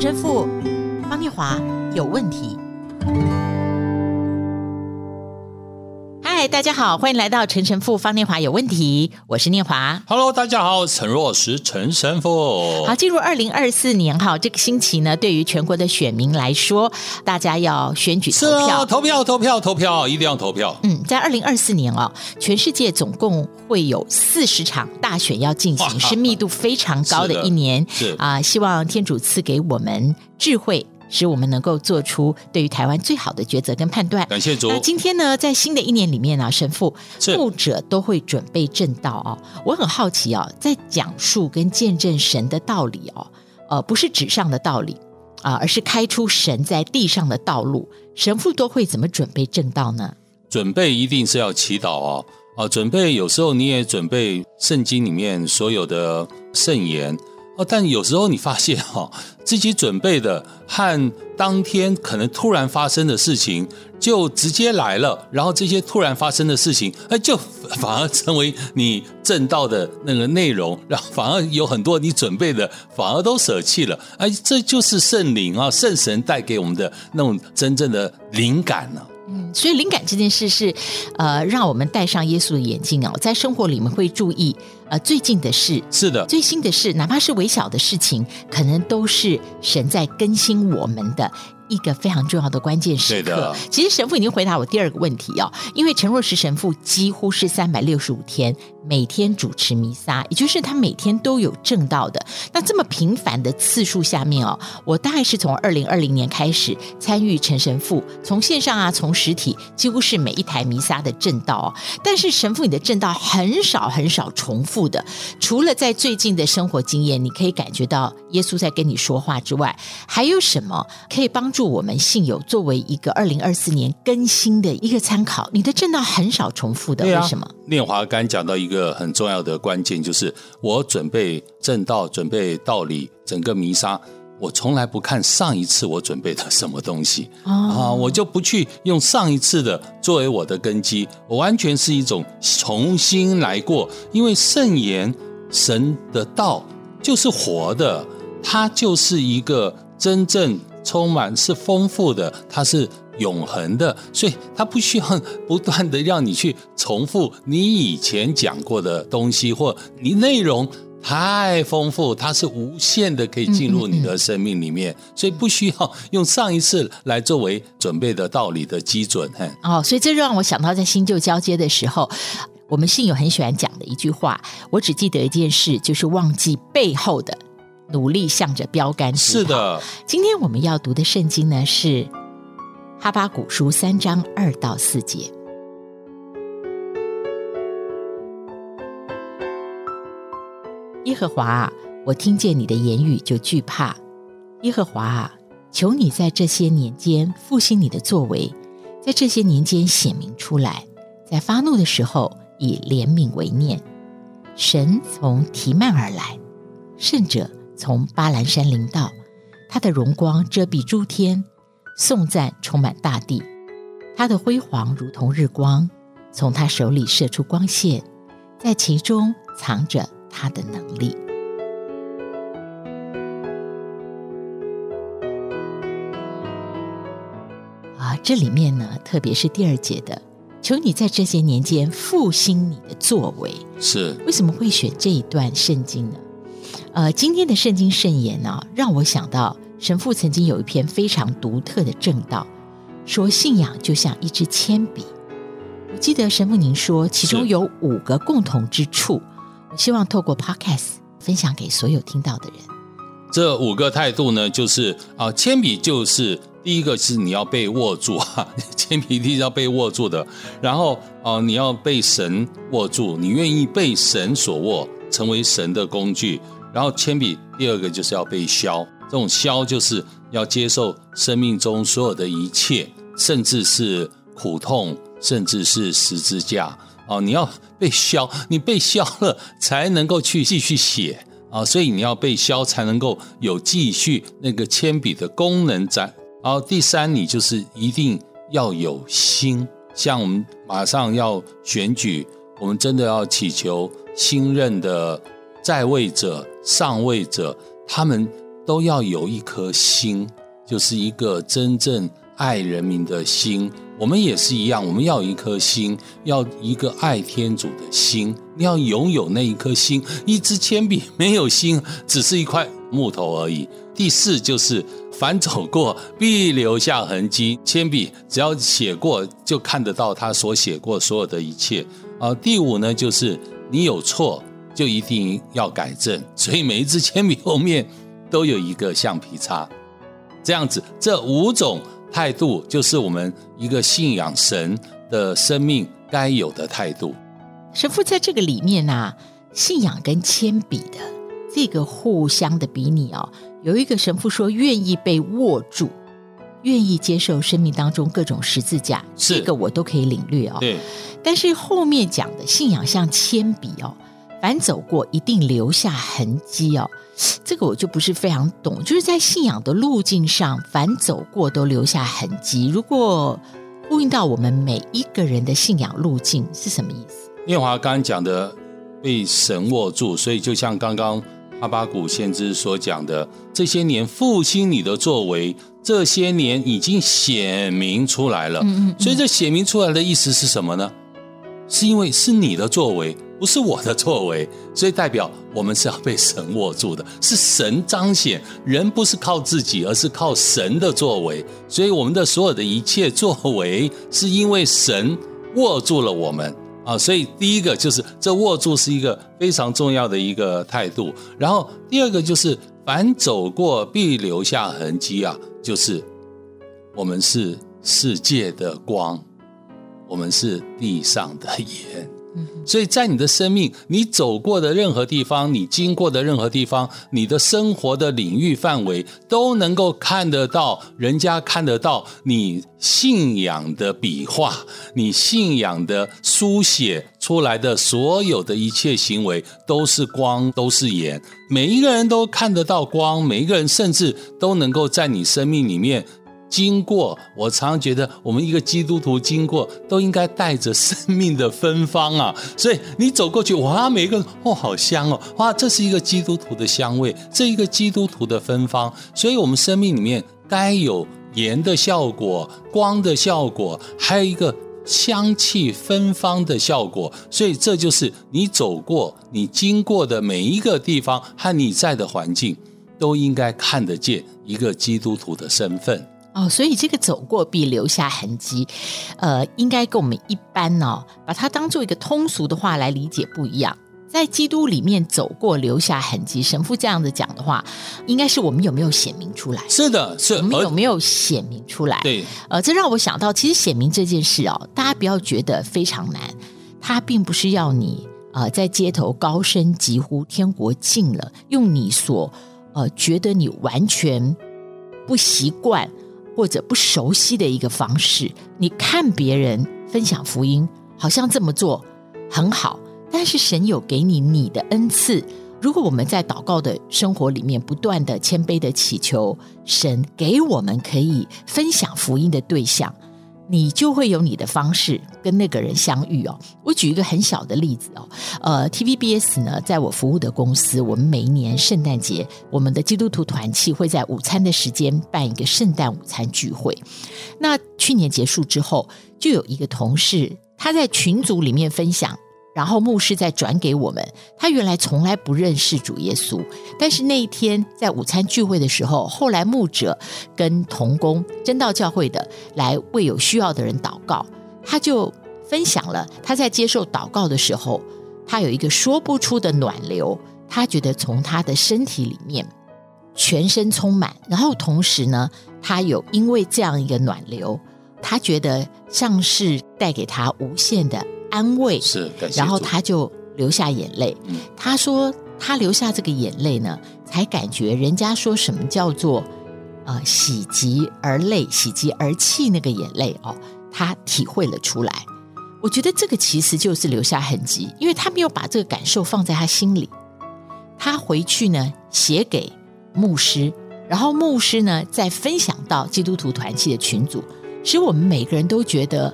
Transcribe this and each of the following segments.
陈神父方念华有问题。嗨，大家好，欢迎来到陈神父方念华有问题，我是念华。Hello，大家好，陈若石陈神父。好，进入二零二四年哈，这个星期呢，对于全国的选民来说，大家要选举投票，啊，投票，投票，投票，一定要投票。嗯，在二零二四年哦，全世界总共会有四十场大选要进行，是密度非常高的一年。是啊、呃，希望天主赐给我们智慧。使我们能够做出对于台湾最好的抉择跟判断。感谢主。那今天呢，在新的一年里面呢、啊，神父、牧者都会准备正道哦。我很好奇哦，在讲述跟见证神的道理哦，呃，不是纸上的道理啊、呃，而是开出神在地上的道路。神父都会怎么准备正道呢？准备一定是要祈祷哦。啊、呃，准备有时候你也准备圣经里面所有的圣言。哦，但有时候你发现哈，自己准备的和当天可能突然发生的事情就直接来了，然后这些突然发生的事情，哎，就反而成为你正道的那个内容，然后反而有很多你准备的反而都舍弃了，哎，这就是圣灵啊，圣神带给我们的那种真正的灵感呢。嗯，所以灵感这件事是，呃，让我们戴上耶稣的眼镜哦，在生活里面会注意，呃，最近的事，是的，最新的事，哪怕是微小的事情，可能都是神在更新我们的。一个非常重要的关键时刻。其实神父已经回答我第二个问题哦，因为陈若石神父几乎是三百六十五天每天主持弥撒，也就是他每天都有正道的。那这么频繁的次数下面哦，我大概是从二零二零年开始参与陈神父从线上啊，从实体，几乎是每一台弥撒的正道哦。但是神父你的正道很少很少重复的，除了在最近的生活经验，你可以感觉到耶稣在跟你说话之外，还有什么可以帮助？我们信友作为一个二零二四年更新的一个参考，你的正道很少重复的，啊、为什么？念华刚讲到一个很重要的关键，就是我准备正道、准备道理，整个弥撒，我从来不看上一次我准备的什么东西、哦、啊，我就不去用上一次的作为我的根基，我完全是一种重新来过，因为圣言神的道就是活的，它就是一个真正。充满是丰富的，它是永恒的，所以它不需要不断的让你去重复你以前讲过的东西，或你内容太丰富，它是无限的可以进入你的生命里面，嗯嗯嗯，所以不需要用上一次来作为准备的道理的基准。哦，所以这让我想到在新旧交接的时候，我们信友很喜欢讲的一句话，我只记得一件事，就是忘记背后的。努力向着标杆。是的，今天我们要读的圣经呢是《哈巴古书》三章二到四节。耶和华啊，我听见你的言语就惧怕。耶和华啊，求你在这些年间复兴你的作为，在这些年间显明出来，在发怒的时候以怜悯为念。神从提幔而来，圣者。从巴兰山临到，他的荣光遮蔽诸天，颂赞充满大地。他的辉煌如同日光，从他手里射出光线，在其中藏着他的能力。啊，这里面呢，特别是第二节的，求你在这些年间复兴你的作为。是，为什么会选这一段圣经呢？呃，今天的圣经圣言呢、啊，让我想到神父曾经有一篇非常独特的正道，说信仰就像一支铅笔。我记得神父您说，其中有五个共同之处，我希望透过 Podcast 分享给所有听到的人。这五个态度呢，就是啊，铅笔就是第一个是你要被握住哈，铅笔一定要被握住的。然后啊，你要被神握住，你愿意被神所握，成为神的工具。然后铅笔第二个就是要被削，这种削就是要接受生命中所有的一切，甚至是苦痛，甚至是十字架哦！你要被削，你被削了才能够去继续写啊！所以你要被削才能够有继续那个铅笔的功能在。然后第三，你就是一定要有心，像我们马上要选举，我们真的要祈求新任的在位者。上位者，他们都要有一颗心，就是一个真正爱人民的心。我们也是一样，我们要一颗心，要一个爱天主的心。你要拥有那一颗心，一支铅笔没有心，只是一块木头而已。第四就是，凡走过必留下痕迹。铅笔只要写过，就看得到他所写过所有的一切。啊，第五呢，就是你有错就一定要改正，所以每一支铅笔后面都有一个橡皮擦。这样子，这五种态度就是我们一个信仰神的生命该有的态度。神父在这个里面啊，信仰跟铅笔的这个互相的比拟哦，有一个神父说愿意被握住，愿意接受生命当中各种十字架，这个我都可以领略哦。对。但是后面讲的信仰像铅笔哦，凡走过一定留下痕迹哦，这个我就不是非常懂。就是在信仰的路径上，凡走过都留下痕迹。如果呼应到我们每一个人的信仰路径是什么意思？念华刚刚讲的被神握住，所以就像刚刚哈巴谷先知所讲的，这些年复兴你的作为。这些年已经显明出来了，嗯嗯嗯，所以这显明出来的意思是什么呢？是因为是你的作为，不是我的作为，所以代表我们是要被神握住的，是神彰显，人不是靠自己，而是靠神的作为，所以我们的所有的一切作为，是因为神握住了我们啊，所以第一个就是这握住是一个非常重要的一个态度，然后第二个就是凡走过必留下痕迹啊。就是我们是世界的光，我们是地上的盐。所以在你的生命，你走过的任何地方，你经过的任何地方，你的生活的领域范围，都能够看得到，人家看得到你信仰的笔画，你信仰的书写出来的所有的一切行为，都是光，都是盐。每一个人都看得到光，每一个人甚至都能够在你生命里面。经过，我常常觉得，我们一个基督徒经过，都应该带着生命的芬芳啊！所以你走过去，哇，每一个哦，好香哦，哇，这是一个基督徒的香味，这一个基督徒的芬芳。所以，我们生命里面该有盐的效果、光的效果，还有一个香气芬芳的效果。所以，这就是你走过、你经过的每一个地方和你在的环境，都应该看得见一个基督徒的身份。哦，所以这个走过必留下痕迹，呃，应该跟我们一般哦，把它当做一个通俗的话来理解不一样。在基督里面走过留下痕迹，神父这样子讲的话，应该是我们有没有显明出来？是的，是我们有没有显明出来？对，呃，这让我想到，其实显明这件事哦，大家不要觉得非常难，它并不是要你呃在街头高声疾呼天国近了，用你所呃觉得你完全不习惯。或者不熟悉的一个方式，你看别人分享福音，好像这么做很好，但是神有给你你的恩赐。如果我们在祷告的生活里面不断的谦卑的祈求神给我们可以分享福音的对象。你就会有你的方式跟那个人相遇哦。我举一个很小的例子哦，呃，TVBS 呢，在我服务的公司，我们每一年圣诞节，我们的基督徒团契会在午餐的时间办一个圣诞午餐聚会。那去年结束之后，就有一个同事他在群组里面分享。然后牧师再转给我们，他原来从来不认识主耶稣，但是那一天在午餐聚会的时候，后来牧者跟童工真道教会的来为有需要的人祷告，他就分享了他在接受祷告的时候，他有一个说不出的暖流，他觉得从他的身体里面全身充满，然后同时呢，他有因为这样一个暖流，他觉得像是带给他无限的。安慰是，然后他就流下眼泪。嗯，他说他流下这个眼泪呢，才感觉人家说什么叫做呃喜极而泪，喜极而泣那个眼泪哦，他体会了出来。我觉得这个其实就是留下痕迹，因为他没有把这个感受放在他心里。他回去呢写给牧师，然后牧师呢再分享到基督徒团契的群组，使我们每个人都觉得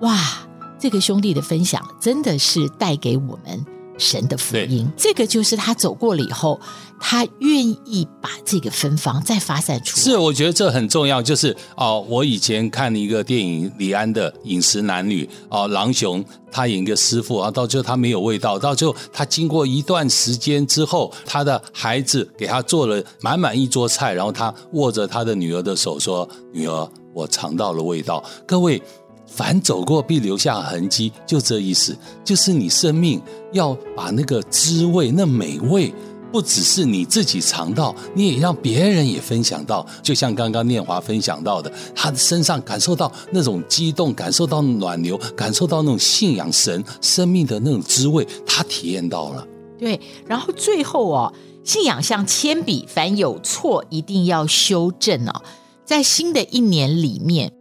哇。这个兄弟的分享真的是带给我们神的福音。这个就是他走过了以后，他愿意把这个芬芳再发散出来。是，我觉得这很重要。就是哦，我以前看一个电影，李安的《饮食男女》哦，狼雄他演一个师傅啊，到最后他没有味道，到最后他经过一段时间之后，他的孩子给他做了满满一桌菜，然后他握着他的女儿的手说：“女儿，我尝到了味道。”各位。凡走过必留下痕迹，就这意思，就是你生命要把那个滋味、那美味，不只是你自己尝到，你也让别人也分享到。就像刚刚念华分享到的，他的身上感受到那种激动，感受到暖流，感受到那种信仰神生命的那种滋味，他体验到了。对，然后最后哦，信仰像铅笔，凡有错一定要修正哦，在新的一年里面。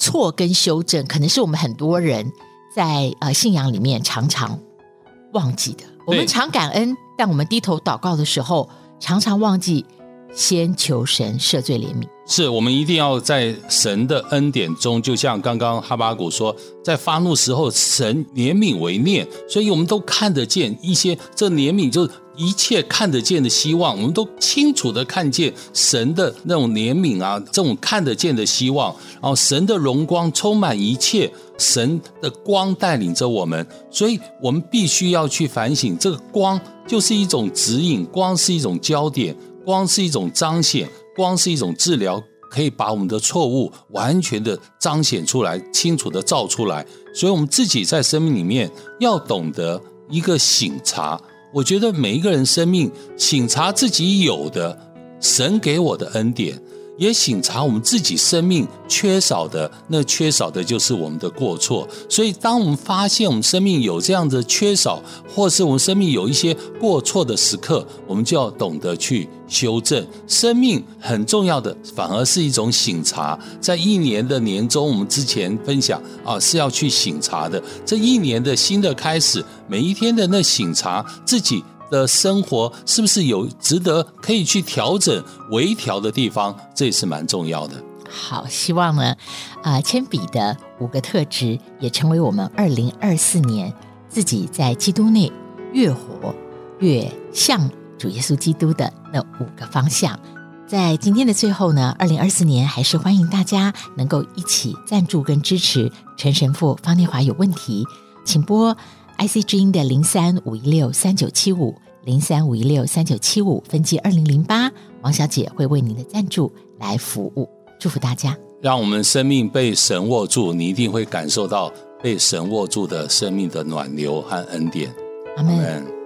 错跟修正，可能是我们很多人在呃信仰里面常常忘记的。我们常感恩，但我们低头祷告的时候，常常忘记先求神赦罪怜悯。是我们一定要在神的恩典中，就像刚刚哈巴谷说，在发怒时候，神怜悯为念，所以我们都看得见一些这怜悯，就是一切看得见的希望，我们都清楚的看见神的那种怜悯啊，这种看得见的希望，然后神的荣光充满一切，神的光带领着我们，所以我们必须要去反省，这个光就是一种指引，光是一种焦点，光是一种彰显。光是一种治疗，可以把我们的错误完全的彰显出来，清楚的照出来。所以，我们自己在生命里面要懂得一个醒察。我觉得每一个人生命醒察自己有的神给我的恩典。也醒察我们自己生命缺少的，那缺少的就是我们的过错。所以，当我们发现我们生命有这样的缺少，或是我们生命有一些过错的时刻，我们就要懂得去修正。生命很重要的，反而是一种醒察。在一年的年终，我们之前分享啊，是要去醒察的。这一年的新的开始，每一天的那醒察自己。的生活是不是有值得可以去调整、微调的地方？这也是蛮重要的。好，希望呢，啊、呃，铅笔的五个特质也成为我们二零二四年自己在基督内越活越像主耶稣基督的那五个方向。在今天的最后呢，二零二四年还是欢迎大家能够一起赞助跟支持陈神父方念华。有问题，请拨。IC 之音的零三五一六三九七五零三五一六三九七五分机二零零八，王小姐会为您的赞助来服务，祝福大家，让我们生命被神握住，你一定会感受到被神握住的生命的暖流和恩典。阿门。